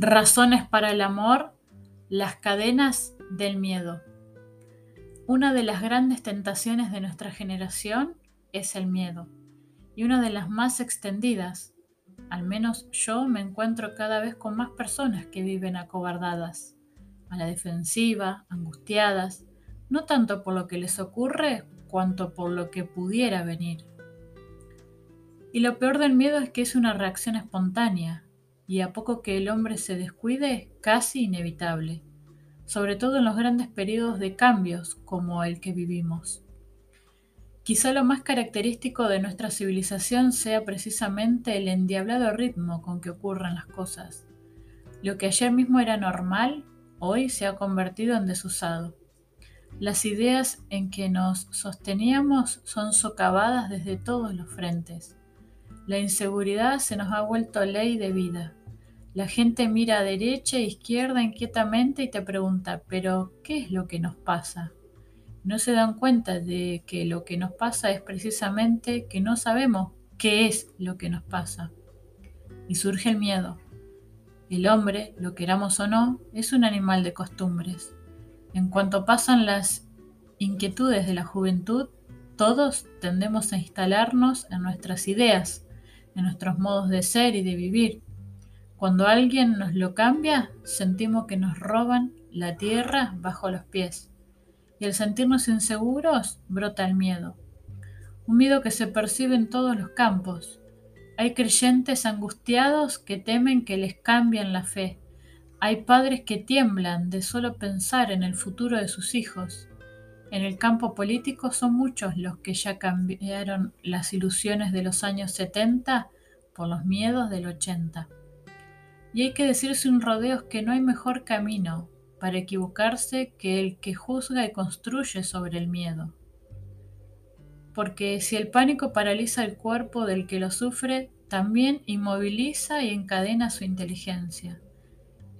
Razones para el amor, las cadenas del miedo. Una de las grandes tentaciones de nuestra generación es el miedo y una de las más extendidas. Al menos yo me encuentro cada vez con más personas que viven acobardadas, a la defensiva, angustiadas, no tanto por lo que les ocurre cuanto por lo que pudiera venir. Y lo peor del miedo es que es una reacción espontánea, y a poco que el hombre se descuide, casi inevitable, sobre todo en los grandes periodos de cambios como el que vivimos. Quizá lo más característico de nuestra civilización sea precisamente el endiablado ritmo con que ocurren las cosas. Lo que ayer mismo era normal, hoy se ha convertido en desusado. Las ideas en que nos sosteníamos son socavadas desde todos los frentes. La inseguridad se nos ha vuelto ley de vida. La gente mira a derecha e izquierda inquietamente y te pregunta, pero ¿qué es lo que nos pasa? No se dan cuenta de que lo que nos pasa es precisamente que no sabemos qué es lo que nos pasa. Y surge el miedo. El hombre, lo queramos o no, es un animal de costumbres. En cuanto pasan las inquietudes de la juventud, todos tendemos a instalarnos en nuestras ideas, en nuestros modos de ser y de vivir cuando alguien nos lo cambia, sentimos que nos roban la tierra bajo los pies. Y al sentirnos inseguros, brota el miedo. Un miedo que se percibe en todos los campos. Hay creyentes angustiados que temen que les cambien la fe. Hay padres que tiemblan de solo pensar en el futuro de sus hijos. En el campo político son muchos los que ya cambiaron las ilusiones de los años 70 por los miedos del 80. Y hay que decirse un rodeo que no hay mejor camino para equivocarse que el que juzga y construye sobre el miedo. Porque si el pánico paraliza el cuerpo del que lo sufre, también inmoviliza y encadena su inteligencia.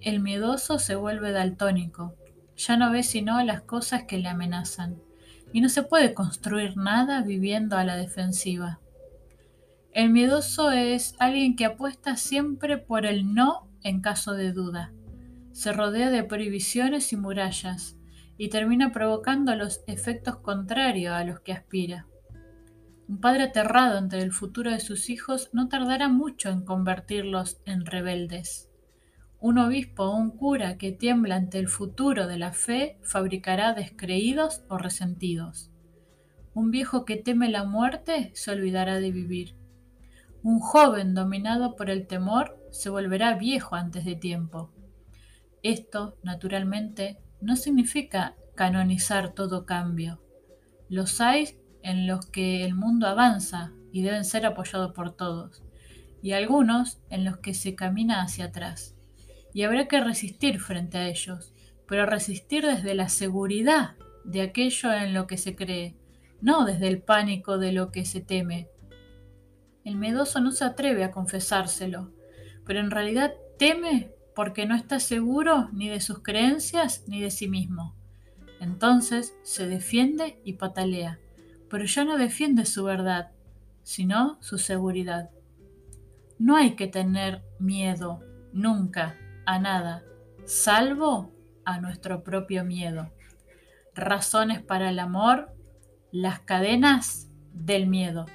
El miedoso se vuelve daltónico, ya no ve sino las cosas que le amenazan, y no se puede construir nada viviendo a la defensiva. El miedoso es alguien que apuesta siempre por el no en caso de duda. Se rodea de prohibiciones y murallas y termina provocando los efectos contrarios a los que aspira. Un padre aterrado ante el futuro de sus hijos no tardará mucho en convertirlos en rebeldes. Un obispo o un cura que tiembla ante el futuro de la fe fabricará descreídos o resentidos. Un viejo que teme la muerte se olvidará de vivir. Un joven dominado por el temor se volverá viejo antes de tiempo. Esto, naturalmente, no significa canonizar todo cambio. Los hay en los que el mundo avanza y deben ser apoyados por todos, y algunos en los que se camina hacia atrás. Y habrá que resistir frente a ellos, pero resistir desde la seguridad de aquello en lo que se cree, no desde el pánico de lo que se teme, el miedoso no se atreve a confesárselo, pero en realidad teme porque no está seguro ni de sus creencias ni de sí mismo. Entonces se defiende y patalea, pero ya no defiende su verdad, sino su seguridad. No hay que tener miedo nunca a nada, salvo a nuestro propio miedo. Razones para el amor, las cadenas del miedo.